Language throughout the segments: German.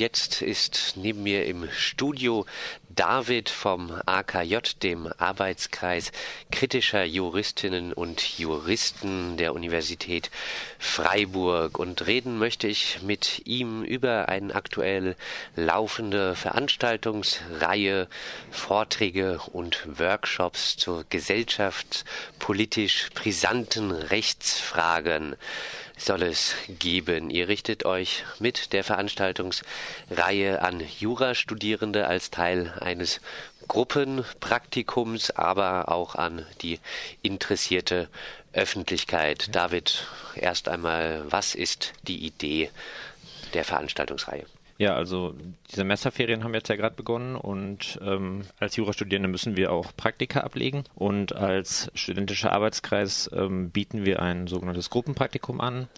Jetzt ist neben mir im Studio David vom AKJ, dem Arbeitskreis kritischer Juristinnen und Juristen der Universität Freiburg. Und reden möchte ich mit ihm über eine aktuell laufende Veranstaltungsreihe, Vorträge und Workshops zur gesellschaftspolitisch brisanten Rechtsfragen soll es geben. Ihr richtet euch mit der Veranstaltungsreihe an Jurastudierende als Teil eines Gruppenpraktikums, aber auch an die interessierte Öffentlichkeit. David, erst einmal, was ist die Idee der Veranstaltungsreihe? Ja, also die Semesterferien haben jetzt ja gerade begonnen und ähm, als Jurastudierende müssen wir auch Praktika ablegen und als studentischer Arbeitskreis ähm, bieten wir ein sogenanntes Gruppenpraktikum an.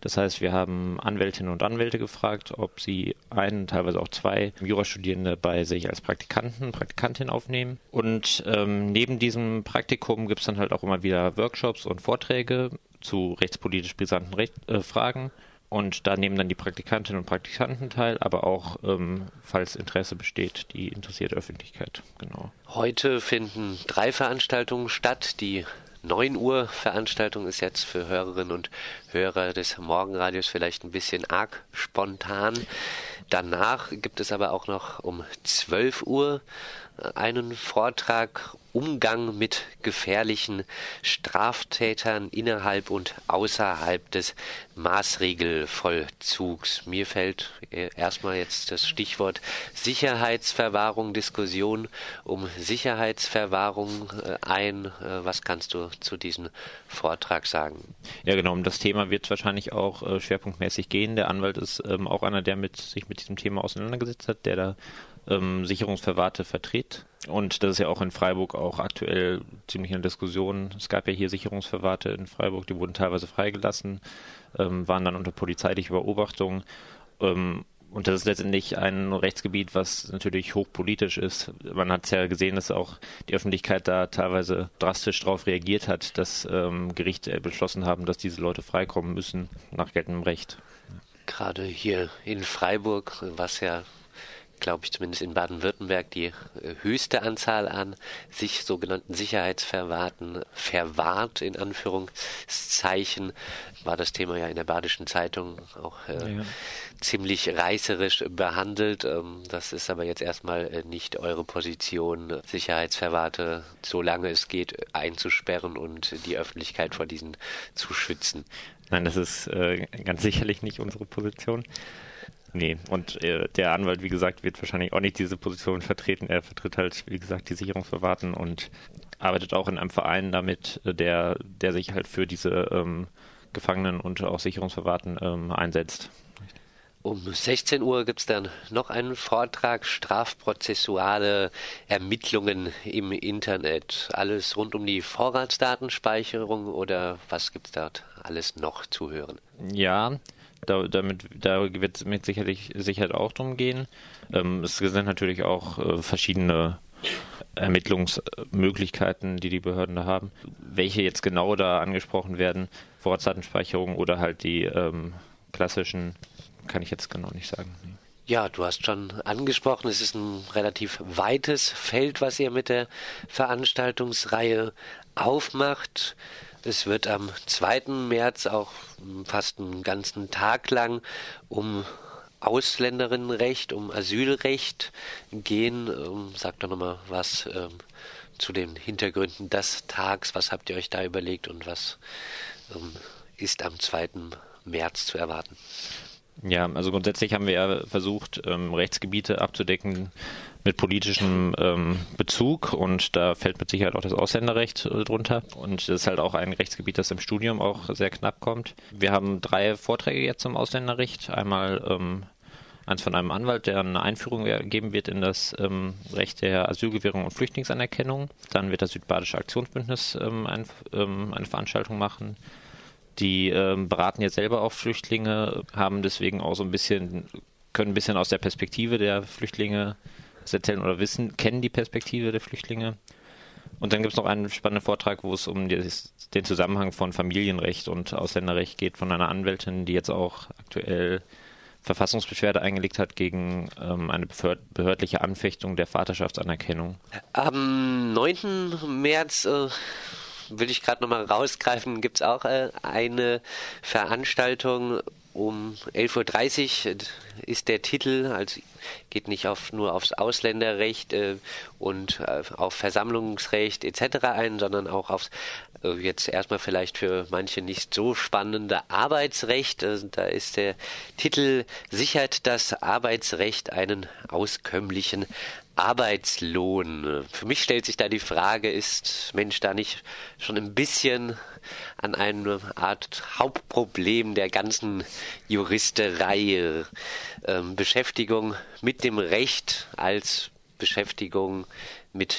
Das heißt, wir haben Anwältinnen und Anwälte gefragt, ob sie einen, teilweise auch zwei Jurastudierende bei sich als Praktikanten, Praktikantin aufnehmen. Und ähm, neben diesem Praktikum gibt es dann halt auch immer wieder Workshops und Vorträge zu rechtspolitisch brisanten Recht, äh, Fragen. Und da nehmen dann die Praktikantinnen und Praktikanten teil, aber auch, ähm, falls Interesse besteht, die interessierte Öffentlichkeit. Genau. Heute finden drei Veranstaltungen statt. Die 9 Uhr Veranstaltung ist jetzt für Hörerinnen und Hörer des Morgenradios vielleicht ein bisschen arg spontan. Danach gibt es aber auch noch um 12 Uhr einen Vortrag Umgang mit gefährlichen Straftätern innerhalb und außerhalb des Maßregelvollzugs. Mir fällt erstmal jetzt das Stichwort Sicherheitsverwahrung, Diskussion um Sicherheitsverwahrung äh, ein. Äh, was kannst du zu diesem Vortrag sagen? Ja, genau. Um das Thema wird wahrscheinlich auch äh, schwerpunktmäßig gehen. Der Anwalt ist ähm, auch einer, der mit, sich mit diesem Thema auseinandergesetzt hat, der da ähm, Sicherungsverwahrte vertritt. Und das ist ja auch in Freiburg auch aktuell ziemlich eine Diskussion. Es gab ja hier Sicherungsverwahrte in Freiburg, die wurden teilweise freigelassen, ähm, waren dann unter polizeilicher Beobachtung. Ähm, und das ist letztendlich ein Rechtsgebiet, was natürlich hochpolitisch ist. Man hat es ja gesehen, dass auch die Öffentlichkeit da teilweise drastisch darauf reagiert hat, dass ähm, Gerichte beschlossen haben, dass diese Leute freikommen müssen nach geltendem Recht. Gerade hier in Freiburg, was ja glaube ich, zumindest in Baden-Württemberg die äh, höchste Anzahl an sich sogenannten Sicherheitsverwahrten verwahrt, in Anführungszeichen, war das Thema ja in der Badischen Zeitung auch äh, ja. ziemlich reißerisch behandelt. Ähm, das ist aber jetzt erstmal äh, nicht eure Position, Sicherheitsverwahrte, solange es geht, einzusperren und die Öffentlichkeit vor diesen zu schützen. Nein, das ist äh, ganz sicherlich nicht unsere Position. Nee, und äh, der Anwalt, wie gesagt, wird wahrscheinlich auch nicht diese Position vertreten. Er vertritt halt, wie gesagt, die Sicherungsverwahrten und arbeitet auch in einem Verein damit, äh, der, der sich halt für diese ähm, Gefangenen und auch Sicherungsverwahrten ähm, einsetzt. Um 16 Uhr gibt es dann noch einen Vortrag, strafprozessuale Ermittlungen im Internet. Alles rund um die Vorratsdatenspeicherung oder was gibt es dort alles noch zu hören? Ja, da, damit, da wird es mit sicherlich, Sicherheit auch drum gehen. Ähm, es sind natürlich auch äh, verschiedene Ermittlungsmöglichkeiten, die die Behörden da haben. Welche jetzt genau da angesprochen werden, Vorratsdatenspeicherung oder halt die ähm, klassischen, kann ich jetzt genau nicht sagen. Ja, du hast schon angesprochen, es ist ein relativ weites Feld, was ihr mit der Veranstaltungsreihe aufmacht. Es wird am 2. März auch fast einen ganzen Tag lang um Ausländerinnenrecht, um Asylrecht gehen. Ähm, sag doch nochmal was ähm, zu den Hintergründen des Tags. Was habt ihr euch da überlegt und was ähm, ist am 2. März zu erwarten? Ja, also grundsätzlich haben wir ja versucht, ähm, Rechtsgebiete abzudecken mit politischem ähm, Bezug und da fällt mit Sicherheit auch das Ausländerrecht äh, drunter und das ist halt auch ein Rechtsgebiet, das im Studium auch sehr knapp kommt. Wir haben drei Vorträge jetzt zum Ausländerrecht. Einmal ähm, eins von einem Anwalt, der eine Einführung geben wird in das ähm, Recht der Asylgewährung und Flüchtlingsanerkennung. Dann wird das Südbadische Aktionsbündnis ähm, ein, ähm, eine Veranstaltung machen. Die ähm, beraten jetzt selber auch Flüchtlinge, haben deswegen auch so ein bisschen, können ein bisschen aus der Perspektive der Flüchtlinge erzählen oder wissen, kennen die Perspektive der Flüchtlinge. Und dann gibt es noch einen spannenden Vortrag, wo es um den Zusammenhang von Familienrecht und Ausländerrecht geht, von einer Anwältin, die jetzt auch aktuell Verfassungsbeschwerde eingelegt hat gegen ähm, eine behördliche Anfechtung der Vaterschaftsanerkennung. Am 9. März äh, will ich gerade nochmal rausgreifen, gibt es auch äh, eine Veranstaltung um 11.30 Uhr ist der Titel, also geht nicht auf, nur aufs Ausländerrecht äh, und äh, auf Versammlungsrecht etc. ein, sondern auch aufs jetzt erstmal vielleicht für manche nicht so spannende Arbeitsrecht. Da ist der Titel Sichert das Arbeitsrecht einen auskömmlichen Arbeitslohn. Für mich stellt sich da die Frage, ist Mensch da nicht schon ein bisschen an eine Art Hauptproblem der ganzen Juristerei? Ähm, Beschäftigung mit dem Recht als Beschäftigung mit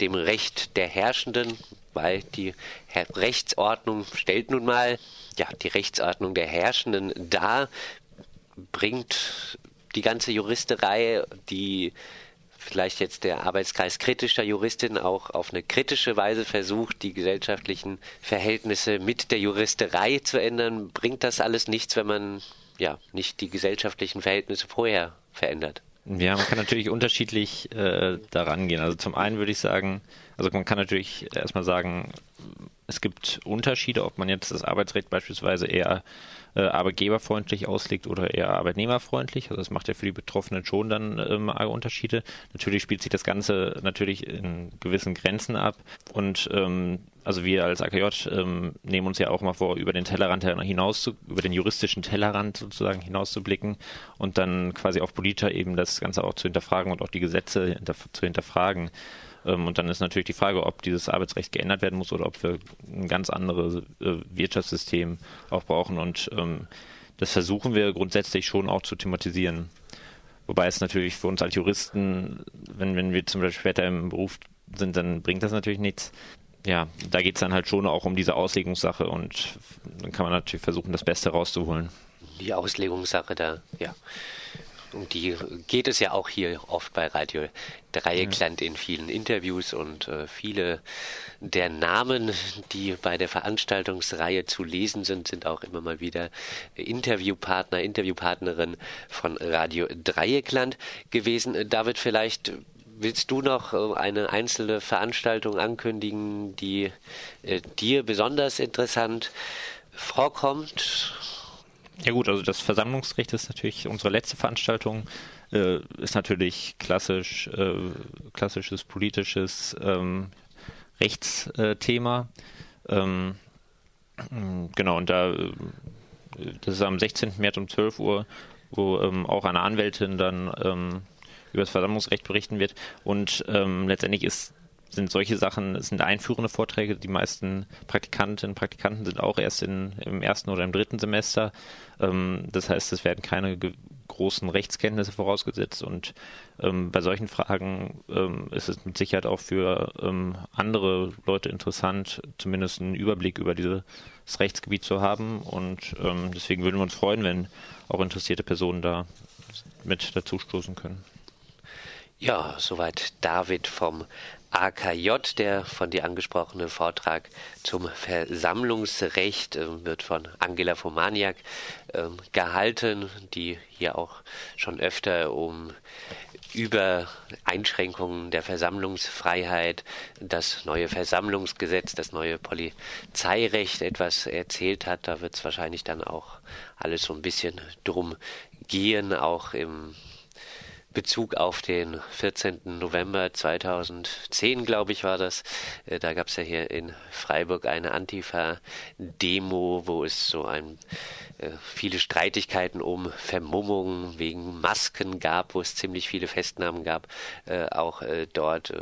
dem Recht der Herrschenden, weil die Rechtsordnung stellt nun mal ja die Rechtsordnung der Herrschenden dar, bringt die ganze Juristerei, die vielleicht jetzt der Arbeitskreis kritischer Juristin auch auf eine kritische Weise versucht, die gesellschaftlichen Verhältnisse mit der Juristerei zu ändern, bringt das alles nichts, wenn man ja nicht die gesellschaftlichen Verhältnisse vorher verändert. Ja, man kann natürlich unterschiedlich äh, daran gehen. Also zum einen würde ich sagen, also man kann natürlich erstmal sagen, es gibt Unterschiede, ob man jetzt das Arbeitsrecht beispielsweise eher äh, arbeitgeberfreundlich auslegt oder eher arbeitnehmerfreundlich. Also das macht ja für die Betroffenen schon dann ähm, Unterschiede. Natürlich spielt sich das Ganze natürlich in gewissen Grenzen ab und ähm, also wir als AKJ ähm, nehmen uns ja auch mal vor, über den Tellerrand hinaus zu, über den juristischen Tellerrand sozusagen hinauszublicken und dann quasi auf politischer Ebene das Ganze auch zu hinterfragen und auch die Gesetze hinter, zu hinterfragen. Ähm, und dann ist natürlich die Frage, ob dieses Arbeitsrecht geändert werden muss oder ob wir ein ganz anderes äh, Wirtschaftssystem auch brauchen. Und ähm, das versuchen wir grundsätzlich schon auch zu thematisieren. Wobei es natürlich für uns als Juristen, wenn, wenn wir zum Beispiel später im Beruf sind, dann bringt das natürlich nichts. Ja, da geht es dann halt schon auch um diese Auslegungssache und dann kann man natürlich versuchen, das Beste rauszuholen. Die Auslegungssache da, ja um die geht es ja auch hier oft bei Radio Dreieckland in vielen Interviews und äh, viele der Namen, die bei der Veranstaltungsreihe zu lesen sind, sind auch immer mal wieder Interviewpartner, Interviewpartnerin von Radio Dreieckland gewesen. David, vielleicht willst du noch äh, eine einzelne Veranstaltung ankündigen, die äh, dir besonders interessant vorkommt? Ja gut, also das Versammlungsrecht ist natürlich unsere letzte Veranstaltung, äh, ist natürlich klassisch, äh, klassisches politisches ähm, Rechtsthema. Ähm, genau, und da, äh, das ist am 16. März um 12 Uhr, wo ähm, auch eine Anwältin dann ähm, über das Versammlungsrecht berichten wird. Und ähm, letztendlich ist sind solche Sachen, sind einführende Vorträge. Die meisten Praktikantinnen und Praktikanten sind auch erst in, im ersten oder im dritten Semester. Ähm, das heißt, es werden keine großen Rechtskenntnisse vorausgesetzt und ähm, bei solchen Fragen ähm, ist es mit Sicherheit auch für ähm, andere Leute interessant, zumindest einen Überblick über dieses Rechtsgebiet zu haben und ähm, deswegen würden wir uns freuen, wenn auch interessierte Personen da mit dazustoßen können. Ja, soweit David vom AKJ, der von dir angesprochene Vortrag zum Versammlungsrecht äh, wird von Angela Fomaniak äh, gehalten, die hier auch schon öfter um über Einschränkungen der Versammlungsfreiheit, das neue Versammlungsgesetz, das neue Polizeirecht etwas erzählt hat. Da wird es wahrscheinlich dann auch alles so ein bisschen drum gehen, auch im Bezug auf den 14. November 2010, glaube ich, war das. Äh, da gab es ja hier in Freiburg eine Antifa-Demo, wo es so ein, äh, viele Streitigkeiten um Vermummung wegen Masken gab, wo es ziemlich viele Festnahmen gab. Äh, auch dort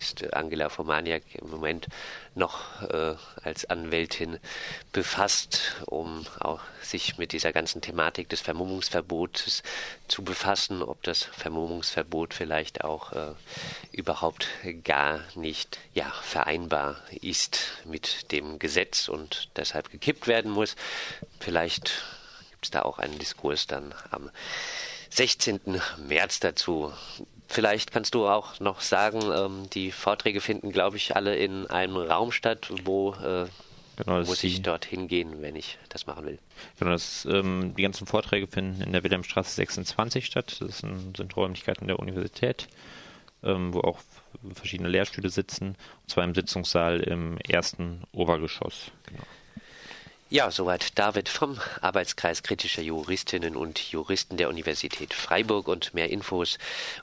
ist Angela Formaniak im Moment noch äh, als Anwältin befasst, um auch sich mit dieser ganzen Thematik des Vermummungsverbotes zu befassen, ob das Vermummungsverbot vielleicht auch äh, überhaupt gar nicht ja, vereinbar ist mit dem Gesetz und deshalb gekippt werden muss. Vielleicht gibt es da auch einen Diskurs dann am 16. März dazu. Vielleicht kannst du auch noch sagen, ähm, die Vorträge finden, glaube ich, alle in einem Raum statt, wo äh, genau, muss ich dort hingehen, wenn ich das machen will. Genau, das, ähm, die ganzen Vorträge finden in der Wilhelmstraße 26 statt. Das sind, sind Räumlichkeiten der Universität, ähm, wo auch verschiedene Lehrstühle sitzen, und zwar im Sitzungssaal im ersten Obergeschoss. Genau. Ja, soweit David vom Arbeitskreis kritischer Juristinnen und Juristen der Universität Freiburg und mehr Infos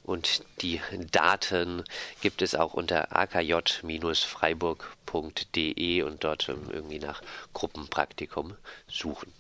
und die Daten gibt es auch unter akj-freiburg.de und dort irgendwie nach Gruppenpraktikum suchen.